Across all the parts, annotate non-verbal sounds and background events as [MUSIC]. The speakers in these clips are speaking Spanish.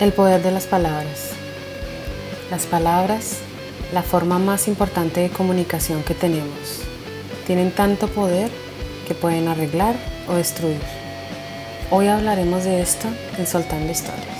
El poder de las palabras. Las palabras, la forma más importante de comunicación que tenemos, tienen tanto poder que pueden arreglar o destruir. Hoy hablaremos de esto en Soltando Historias.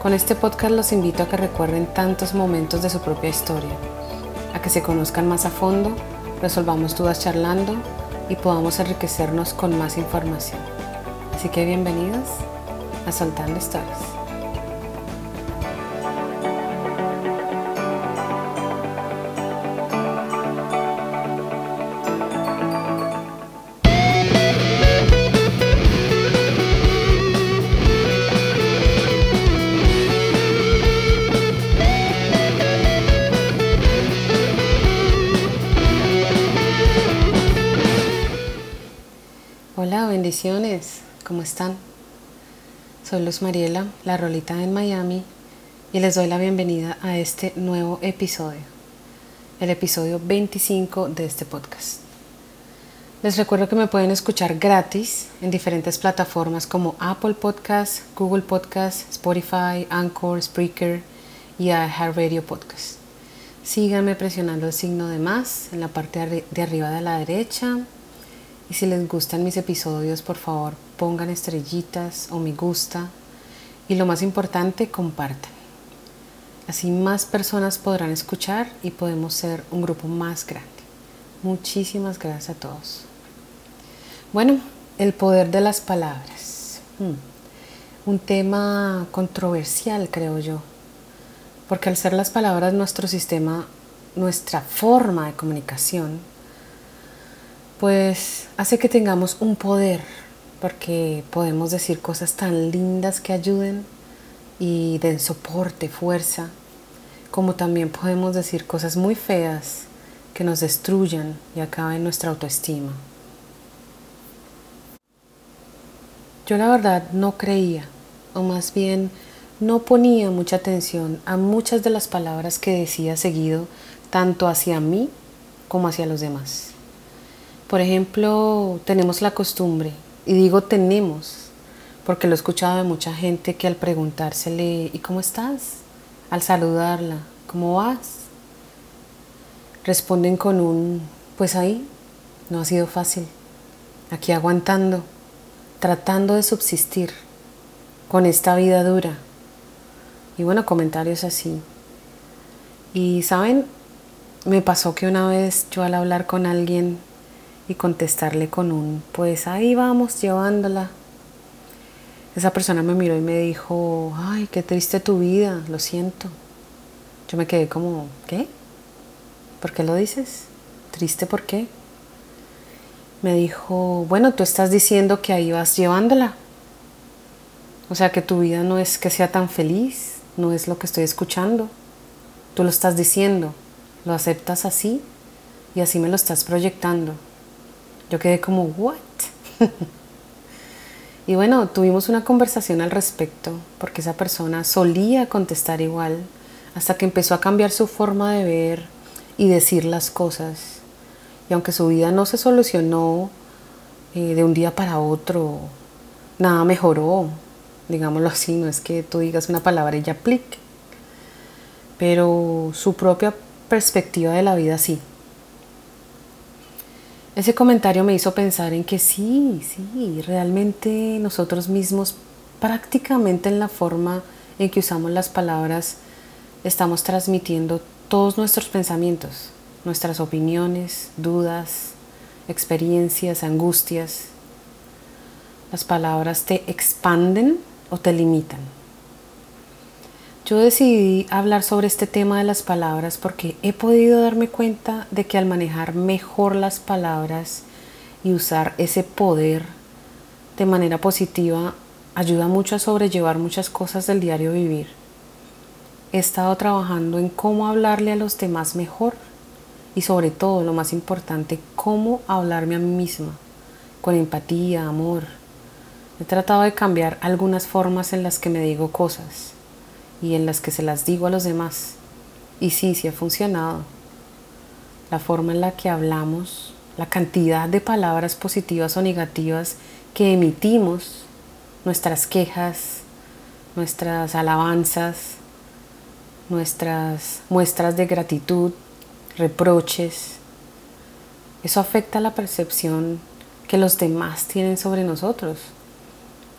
Con este podcast los invito a que recuerden tantos momentos de su propia historia, a que se conozcan más a fondo, resolvamos dudas charlando y podamos enriquecernos con más información. Así que bienvenidos a Soltando Historias. Hola, bendiciones, ¿cómo están? Soy Luz Mariela, la Rolita en Miami, y les doy la bienvenida a este nuevo episodio, el episodio 25 de este podcast. Les recuerdo que me pueden escuchar gratis en diferentes plataformas como Apple Podcasts, Google Podcasts, Spotify, Anchor, Spreaker y iHeartRadio Podcast. Síganme presionando el signo de más en la parte de arriba de la derecha y si les gustan mis episodios, por favor, pongan estrellitas o me gusta. Y lo más importante, compartan. Así más personas podrán escuchar y podemos ser un grupo más grande. Muchísimas gracias a todos. Bueno, el poder de las palabras. Hmm. Un tema controversial, creo yo. Porque al ser las palabras nuestro sistema, nuestra forma de comunicación, pues hace que tengamos un poder, porque podemos decir cosas tan lindas que ayuden y den soporte, fuerza, como también podemos decir cosas muy feas que nos destruyan y acaben nuestra autoestima. Yo la verdad no creía, o más bien no ponía mucha atención a muchas de las palabras que decía seguido, tanto hacia mí como hacia los demás. Por ejemplo, tenemos la costumbre, y digo tenemos, porque lo he escuchado de mucha gente que al preguntársele, ¿y cómo estás? Al saludarla, ¿cómo vas? Responden con un, pues ahí, no ha sido fácil, aquí aguantando, tratando de subsistir con esta vida dura. Y bueno, comentarios así. Y saben, me pasó que una vez yo al hablar con alguien y contestarle con un, pues ahí vamos llevándola. Esa persona me miró y me dijo, ay, qué triste tu vida, lo siento. Yo me quedé como, ¿qué? ¿Por qué lo dices? ¿Triste por qué? Me dijo, bueno, tú estás diciendo que ahí vas llevándola. O sea, que tu vida no es que sea tan feliz, no es lo que estoy escuchando. Tú lo estás diciendo, lo aceptas así y así me lo estás proyectando. Yo quedé como, ¿what? [LAUGHS] y bueno, tuvimos una conversación al respecto, porque esa persona solía contestar igual, hasta que empezó a cambiar su forma de ver y decir las cosas. Y aunque su vida no se solucionó eh, de un día para otro, nada mejoró, digámoslo así, no es que tú digas una palabra y ya aplique, pero su propia perspectiva de la vida sí. Ese comentario me hizo pensar en que sí, sí, realmente nosotros mismos, prácticamente en la forma en que usamos las palabras, estamos transmitiendo todos nuestros pensamientos, nuestras opiniones, dudas, experiencias, angustias. Las palabras te expanden o te limitan. Yo decidí hablar sobre este tema de las palabras porque he podido darme cuenta de que al manejar mejor las palabras y usar ese poder de manera positiva ayuda mucho a sobrellevar muchas cosas del diario vivir. He estado trabajando en cómo hablarle a los demás mejor y sobre todo, lo más importante, cómo hablarme a mí misma, con empatía, amor. He tratado de cambiar algunas formas en las que me digo cosas y en las que se las digo a los demás. Y sí, sí ha funcionado. La forma en la que hablamos, la cantidad de palabras positivas o negativas que emitimos, nuestras quejas, nuestras alabanzas, nuestras muestras de gratitud, reproches. Eso afecta la percepción que los demás tienen sobre nosotros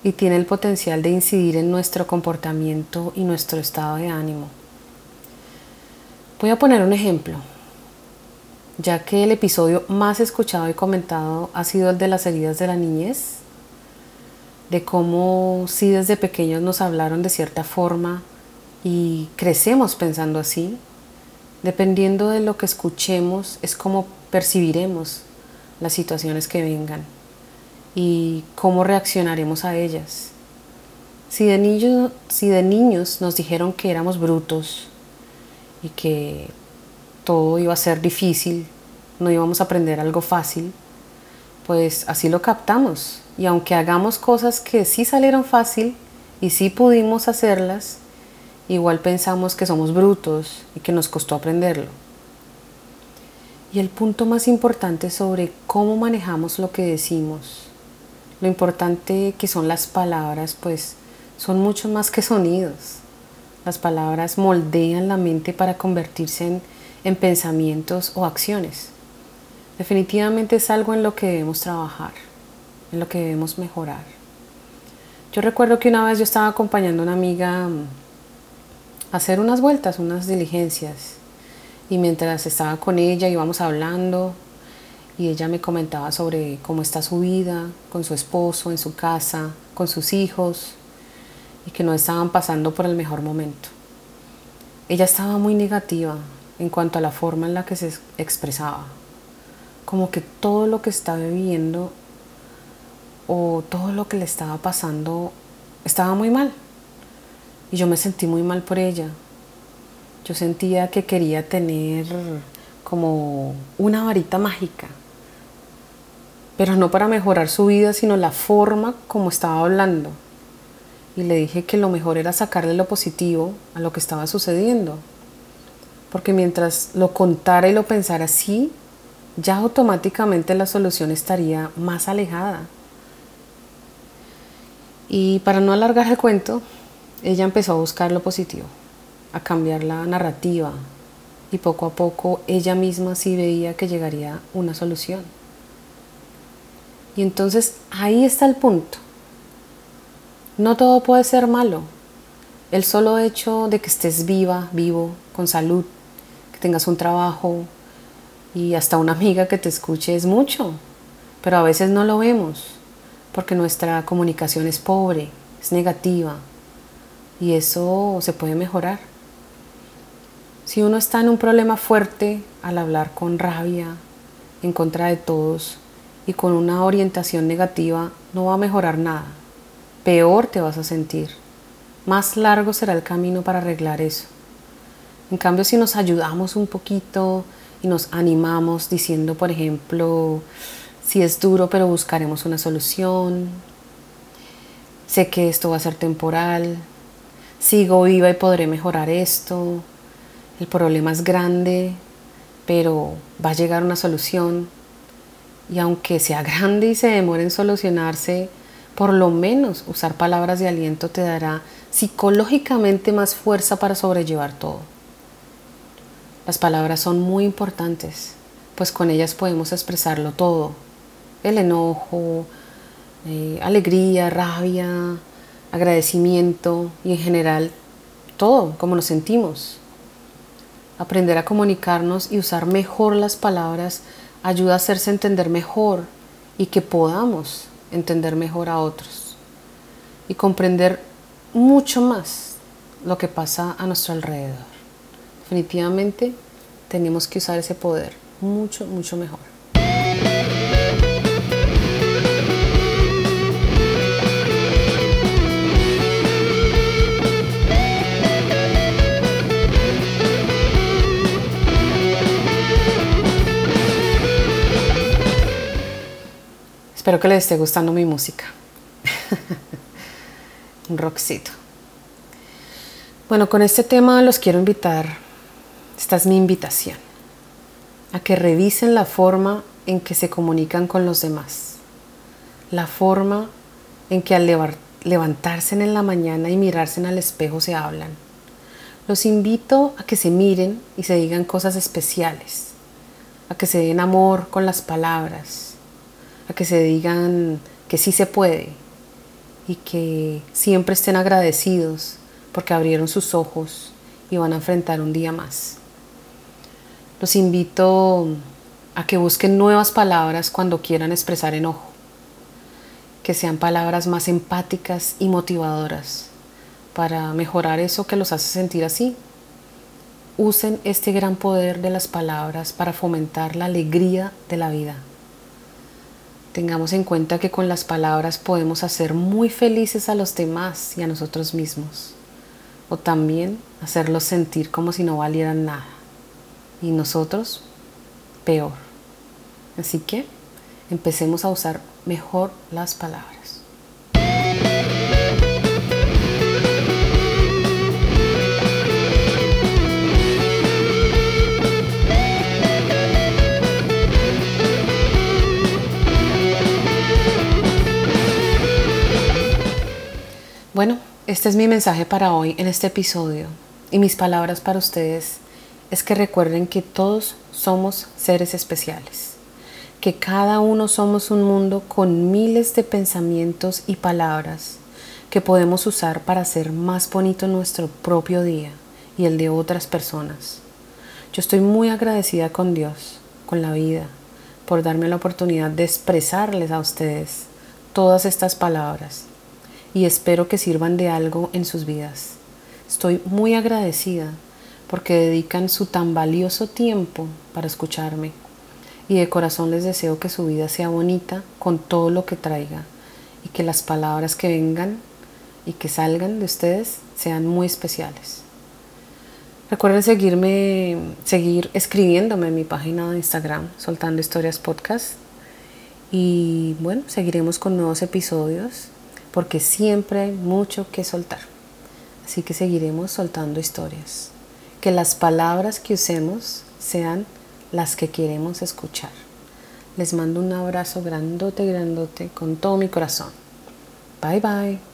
y tiene el potencial de incidir en nuestro comportamiento y nuestro estado de ánimo. Voy a poner un ejemplo, ya que el episodio más escuchado y comentado ha sido el de las heridas de la niñez, de cómo si desde pequeños nos hablaron de cierta forma y crecemos pensando así, dependiendo de lo que escuchemos es como percibiremos las situaciones que vengan y cómo reaccionaremos a ellas. Si de, niños, si de niños nos dijeron que éramos brutos y que todo iba a ser difícil, no íbamos a aprender algo fácil, pues así lo captamos. Y aunque hagamos cosas que sí salieron fácil y sí pudimos hacerlas, igual pensamos que somos brutos y que nos costó aprenderlo. Y el punto más importante sobre cómo manejamos lo que decimos lo importante que son las palabras, pues son mucho más que sonidos. Las palabras moldean la mente para convertirse en, pensamientos o acciones. Definitivamente es algo en lo que debemos trabajar, en lo que debemos mejorar. Yo recuerdo que una vez yo estaba acompañando a una amiga mm, a hacer unas vueltas, unas diligencias, y mientras estaba con ella íbamos hablando y ella me comentaba sobre cómo está su vida con su esposo, en su casa, con sus hijos y que no estaban pasando por el mejor momento. Ella estaba muy negativa en cuanto a la forma en la que se expresaba, como que todo lo que estaba viviendo o todo lo que le estaba pasando estaba muy mal. Y yo me sentí muy mal por ella. Yo sentía que quería tener como una varita mágica pero no para mejorar su vida, sino la forma como estaba hablando. Y le dije que lo mejor era sacarle lo positivo a lo que estaba sucediendo. Porque mientras lo contara y lo pensara así, ya automáticamente la solución estaría más alejada. Y para no alargar el cuento, ella empezó a buscar lo positivo, a cambiar la narrativa y poco a poco ella misma sí veía que llegaría una solución. Y entonces ahí está el punto. No todo puede ser malo. El solo hecho de que estés viva, vivo, con salud, que tengas un trabajo y hasta una amiga que te escuche es mucho. Pero a veces no lo vemos porque nuestra comunicación es pobre, es negativa y eso se puede mejorar. Si uno está en un problema fuerte al hablar con rabia en contra de todos, y con una orientación negativa no va a mejorar nada. Peor te vas a sentir. Más largo será el camino para arreglar eso. En cambio, si nos ayudamos un poquito y nos animamos diciendo, por ejemplo, si es duro, pero buscaremos una solución. Sé que esto va a ser temporal. Sigo viva y podré mejorar esto. El problema es grande, pero va a llegar una solución y aunque sea grande y se demore en solucionarse, por lo menos usar palabras de aliento te dará psicológicamente más fuerza para sobrellevar todo. Las palabras son muy importantes, pues con ellas podemos expresarlo todo. El enojo, eh, alegría, rabia, agradecimiento y en general todo, como nos sentimos. Aprender a comunicarnos y usar mejor las palabras ayuda a hacerse entender mejor y que podamos entender mejor a otros y comprender mucho más lo que pasa a nuestro alrededor. Definitivamente tenemos que usar ese poder mucho, mucho mejor. Espero que les esté gustando mi música. [LAUGHS] Un rockcito. Bueno, con este tema los quiero invitar, esta es mi invitación, a que revisen la forma en que se comunican con los demás, la forma en que al levantarse en la mañana y mirarse el espejo se hablan. Los invito a que se miren y se digan cosas especiales, a que se den amor con las palabras, a que se digan que sí se puede y que siempre estén agradecidos porque abrieron sus ojos y van a enfrentar un día más. Los invito a que busquen nuevas palabras cuando quieran expresar enojo, que sean palabras más empáticas y motivadoras para mejorar eso que los hace sentir así. Usen este gran poder de las palabras para fomentar la alegría de la vida. Tengamos en cuenta que con las palabras podemos hacer muy felices a los demás y a nosotros mismos. O también hacerlos sentir como si no valieran nada. Y nosotros, peor. Así que empecemos a usar mejor las palabras. Este es mi mensaje para hoy en este episodio y mis palabras para ustedes es que recuerden que todos somos seres especiales, que cada uno somos un mundo con miles de pensamientos y palabras que podemos usar para hacer más bonito nuestro propio día y el de otras personas. Yo estoy muy agradecida con Dios, con la vida, por darme la oportunidad de expresarles a ustedes todas estas palabras y espero que sirvan de algo en sus vidas. Estoy muy agradecida porque dedican su tan valioso tiempo para escucharme y de corazón les deseo que su vida sea bonita con todo lo que traiga y que las palabras que vengan y que salgan de ustedes sean muy especiales. Recuerden seguirme, seguir escribiéndome en mi página de Instagram, Soltando Historias Podcast. Y bueno, seguiremos con nuevos episodios porque siempre hay mucho que soltar. Así que seguiremos soltando historias. Que las palabras que usemos sean las que queremos escuchar. Les mando un abrazo grandote, grandote, con todo mi corazón. Bye bye.